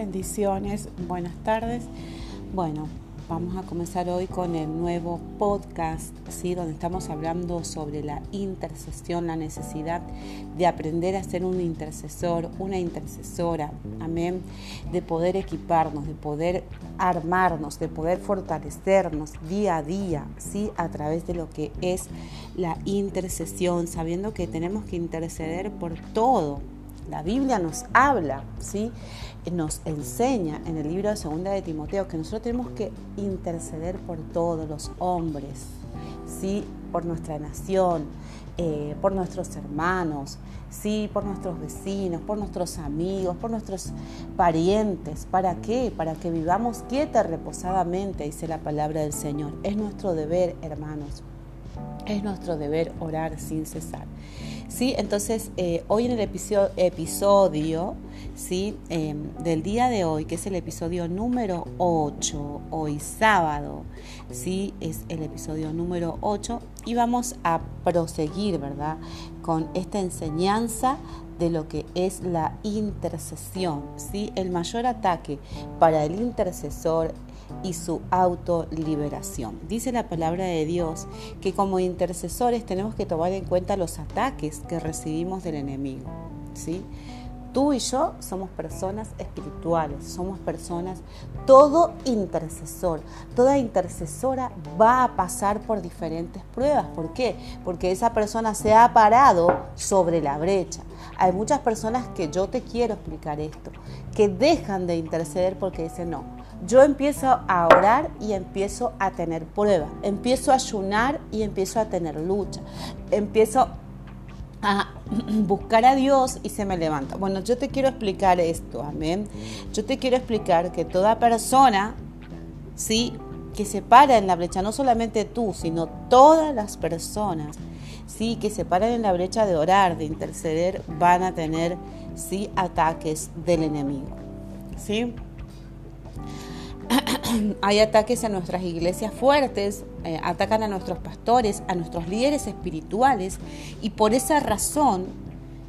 bendiciones, buenas tardes. Bueno, vamos a comenzar hoy con el nuevo podcast, ¿sí? donde estamos hablando sobre la intercesión, la necesidad de aprender a ser un intercesor, una intercesora, amén, de poder equiparnos, de poder armarnos, de poder fortalecernos día a día, ¿sí? a través de lo que es la intercesión, sabiendo que tenemos que interceder por todo, la Biblia nos habla, ¿sí? nos enseña en el libro de Segunda de Timoteo que nosotros tenemos que interceder por todos los hombres, ¿sí? por nuestra nación, eh, por nuestros hermanos, ¿sí? por nuestros vecinos, por nuestros amigos, por nuestros parientes. ¿Para qué? Para que vivamos quieta, reposadamente, dice la palabra del Señor. Es nuestro deber, hermanos. Es nuestro deber orar sin cesar. ¿Sí? Entonces, eh, hoy en el episodio, episodio ¿sí? Em, del día de hoy, que es el episodio número 8, hoy sábado, ¿sí? es el episodio número 8, y vamos a proseguir, ¿verdad?, con esta enseñanza de lo que es la intercesión, ¿sí? El mayor ataque para el intercesor y su autoliberación. Dice la palabra de Dios que como intercesores tenemos que tomar en cuenta los ataques que recibimos del enemigo. ¿sí? Tú y yo somos personas espirituales, somos personas, todo intercesor, toda intercesora va a pasar por diferentes pruebas. ¿Por qué? Porque esa persona se ha parado sobre la brecha. Hay muchas personas que yo te quiero explicar esto, que dejan de interceder porque dicen, no, yo empiezo a orar y empiezo a tener pruebas, empiezo a ayunar y empiezo a tener lucha, empiezo a buscar a Dios y se me levanta. Bueno, yo te quiero explicar esto, amén. Yo te quiero explicar que toda persona, sí, que se para en la brecha, no solamente tú, sino todas las personas, sí, que se paran en la brecha de orar, de interceder, van a tener, sí, ataques del enemigo, sí. hay ataques a nuestras iglesias fuertes, eh, atacan a nuestros pastores, a nuestros líderes espirituales y por esa razón,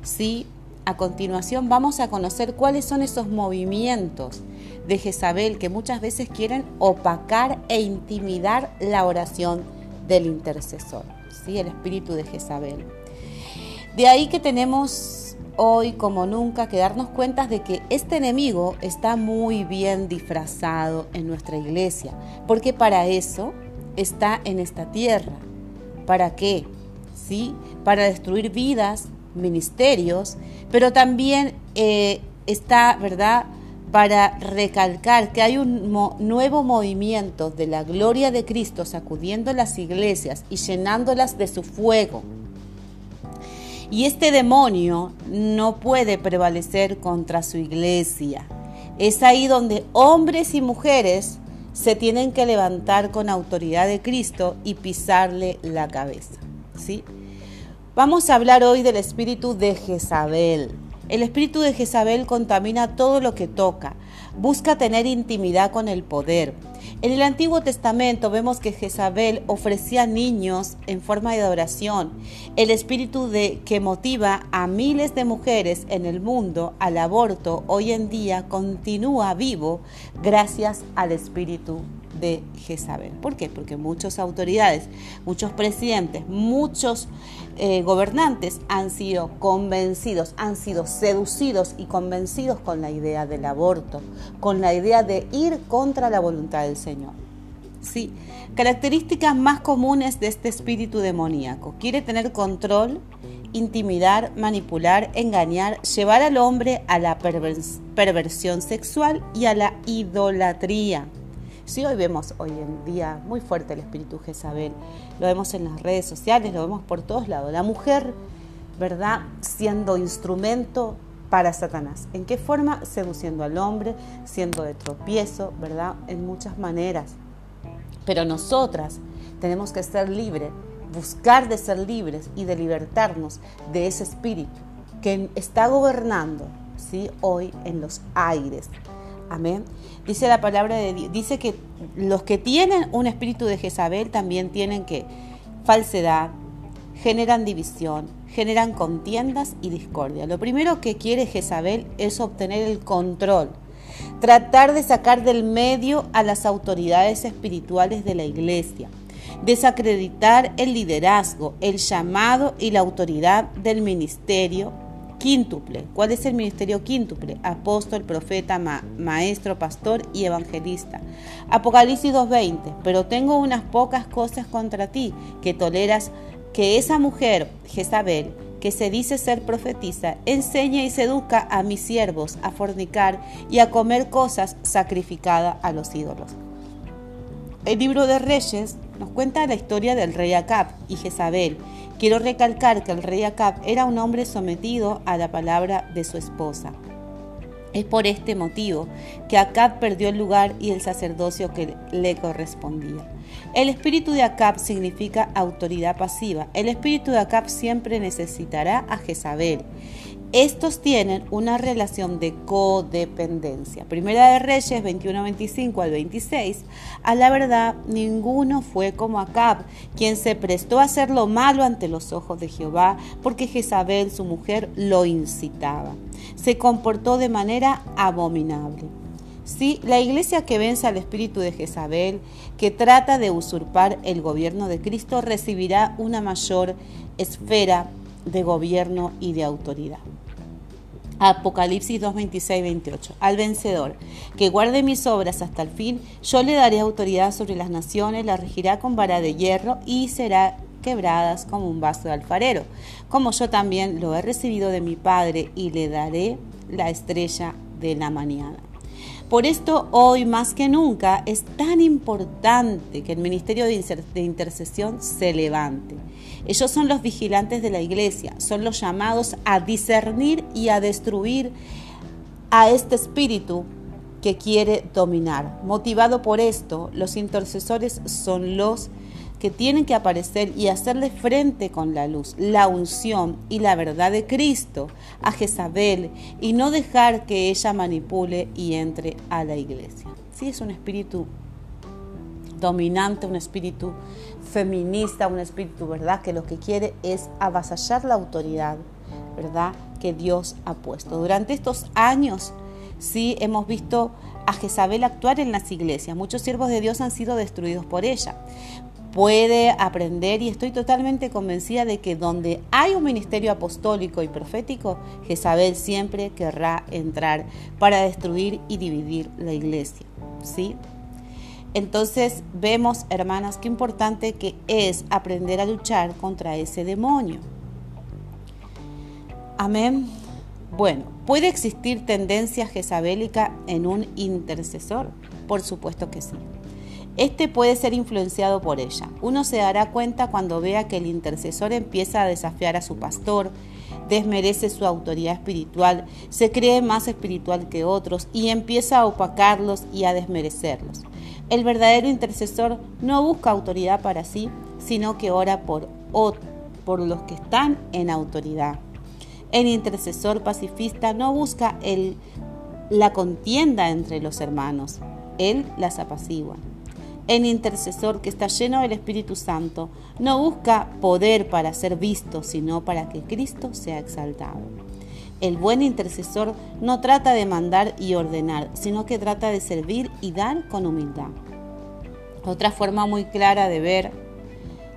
sí, a continuación vamos a conocer cuáles son esos movimientos de Jezabel que muchas veces quieren opacar e intimidar la oración del intercesor, ¿sí? el espíritu de Jezabel. De ahí que tenemos hoy como nunca que darnos cuenta de que este enemigo está muy bien disfrazado en nuestra iglesia, porque para eso está en esta tierra. ¿Para qué? ¿Sí? Para destruir vidas, ministerios, pero también eh, está, ¿verdad? Para recalcar que hay un nuevo movimiento de la gloria de Cristo sacudiendo las iglesias y llenándolas de su fuego y este demonio no puede prevalecer contra su iglesia. Es ahí donde hombres y mujeres se tienen que levantar con autoridad de Cristo y pisarle la cabeza. ¿sí? Vamos a hablar hoy del espíritu de Jezabel. El espíritu de Jezabel contamina todo lo que toca, busca tener intimidad con el poder. En el Antiguo Testamento vemos que Jezabel ofrecía niños en forma de adoración. El espíritu de, que motiva a miles de mujeres en el mundo al aborto hoy en día continúa vivo gracias al espíritu de Jezabel. ¿Por qué? Porque muchas autoridades, muchos presidentes, muchos eh, gobernantes han sido convencidos, han sido seducidos y convencidos con la idea del aborto, con la idea de ir contra la voluntad del Señor. Sí, características más comunes de este espíritu demoníaco. Quiere tener control, intimidar, manipular, engañar, llevar al hombre a la perversión sexual y a la idolatría. Sí, hoy vemos hoy en día muy fuerte el espíritu Jezabel, lo vemos en las redes sociales, lo vemos por todos lados. La mujer, ¿verdad? Siendo instrumento para Satanás. ¿En qué forma? Seduciendo al hombre, siendo de tropiezo, ¿verdad? En muchas maneras. Pero nosotras tenemos que ser libres, buscar de ser libres y de libertarnos de ese espíritu que está gobernando, ¿sí? Hoy en los aires. Amén. Dice la palabra de Dios, dice que los que tienen un espíritu de Jezabel también tienen que falsedad, generan división, generan contiendas y discordia. Lo primero que quiere Jezabel es obtener el control tratar de sacar del medio a las autoridades espirituales de la iglesia, desacreditar el liderazgo, el llamado y la autoridad del ministerio quíntuple. ¿Cuál es el ministerio quíntuple? Apóstol, profeta, maestro, pastor y evangelista. Apocalipsis 2.20. Pero tengo unas pocas cosas contra ti, que toleras que esa mujer, Jezabel, que se dice ser profetiza, enseña y seduzca a mis siervos a fornicar y a comer cosas sacrificadas a los ídolos. El libro de Reyes nos cuenta la historia del rey Acab y Jezabel. Quiero recalcar que el rey Acab era un hombre sometido a la palabra de su esposa. Es por este motivo que Acab perdió el lugar y el sacerdocio que le correspondía. El espíritu de Acab significa autoridad pasiva. El espíritu de Acab siempre necesitará a Jezabel. Estos tienen una relación de codependencia. Primera de Reyes 21-25 al 26. A la verdad, ninguno fue como Acab, quien se prestó a hacer lo malo ante los ojos de Jehová, porque Jezabel, su mujer, lo incitaba. Se comportó de manera abominable. Sí, la iglesia que vence al espíritu de Jezabel, que trata de usurpar el gobierno de Cristo, recibirá una mayor esfera de gobierno y de autoridad. Apocalipsis 2, 26, 28. Al vencedor, que guarde mis obras hasta el fin, yo le daré autoridad sobre las naciones, la regirá con vara de hierro y será quebradas como un vaso de alfarero, como yo también lo he recibido de mi Padre y le daré la estrella de la mañana. Por esto hoy más que nunca es tan importante que el ministerio de intercesión se levante. Ellos son los vigilantes de la iglesia, son los llamados a discernir y a destruir a este espíritu que quiere dominar. Motivado por esto, los intercesores son los que tienen que aparecer y hacerle frente con la luz, la unción y la verdad de Cristo a Jezabel y no dejar que ella manipule y entre a la iglesia. Sí, es un espíritu dominante, un espíritu feminista, un espíritu, ¿verdad? Que lo que quiere es avasallar la autoridad, ¿verdad? Que Dios ha puesto. Durante estos años, sí, hemos visto a Jezabel actuar en las iglesias. Muchos siervos de Dios han sido destruidos por ella puede aprender y estoy totalmente convencida de que donde hay un ministerio apostólico y profético, Jezabel siempre querrá entrar para destruir y dividir la iglesia. ¿Sí? Entonces vemos, hermanas, qué importante que es aprender a luchar contra ese demonio. Amén. Bueno, ¿puede existir tendencia jezabélica en un intercesor? Por supuesto que sí. Este puede ser influenciado por ella. Uno se dará cuenta cuando vea que el intercesor empieza a desafiar a su pastor, desmerece su autoridad espiritual, se cree más espiritual que otros y empieza a opacarlos y a desmerecerlos. El verdadero intercesor no busca autoridad para sí, sino que ora por, por los que están en autoridad. El intercesor pacifista no busca la contienda entre los hermanos, él las apacigua. El intercesor que está lleno del Espíritu Santo no busca poder para ser visto, sino para que Cristo sea exaltado. El buen intercesor no trata de mandar y ordenar, sino que trata de servir y dar con humildad. Otra forma muy clara de ver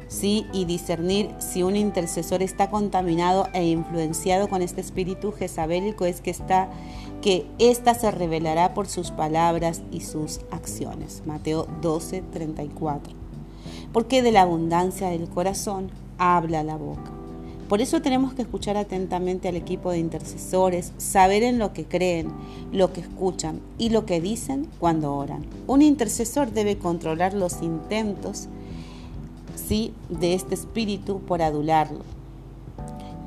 sí y discernir si un intercesor está contaminado e influenciado con este espíritu jezabélico es que está que ésta se revelará por sus palabras y sus acciones. Mateo 12, 34. Porque de la abundancia del corazón habla la boca. Por eso tenemos que escuchar atentamente al equipo de intercesores, saber en lo que creen, lo que escuchan y lo que dicen cuando oran. Un intercesor debe controlar los intentos ¿sí? de este espíritu por adularlo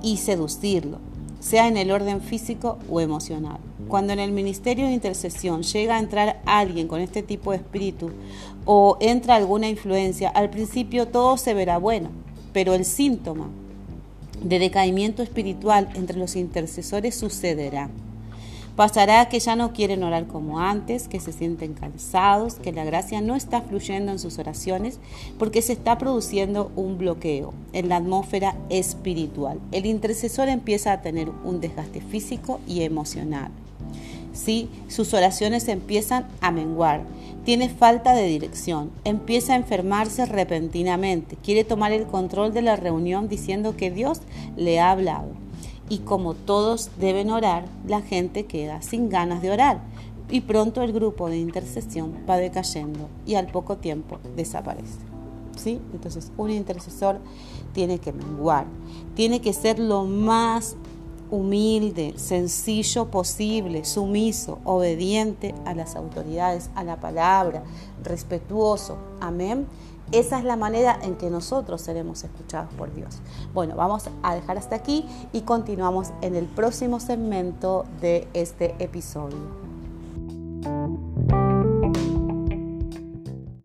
y seducirlo, sea en el orden físico o emocional. Cuando en el ministerio de intercesión llega a entrar alguien con este tipo de espíritu o entra alguna influencia, al principio todo se verá bueno, pero el síntoma de decaimiento espiritual entre los intercesores sucederá. Pasará que ya no quieren orar como antes, que se sienten cansados, que la gracia no está fluyendo en sus oraciones porque se está produciendo un bloqueo en la atmósfera espiritual. El intercesor empieza a tener un desgaste físico y emocional. ¿sí? sus oraciones empiezan a menguar, tiene falta de dirección, empieza a enfermarse repentinamente, quiere tomar el control de la reunión diciendo que Dios le ha hablado. Y como todos deben orar, la gente queda sin ganas de orar y pronto el grupo de intercesión va decayendo y al poco tiempo desaparece. ¿Sí? Entonces, un intercesor tiene que menguar, tiene que ser lo más humilde, sencillo posible, sumiso, obediente a las autoridades, a la palabra, respetuoso. Amén. Esa es la manera en que nosotros seremos escuchados por Dios. Bueno, vamos a dejar hasta aquí y continuamos en el próximo segmento de este episodio.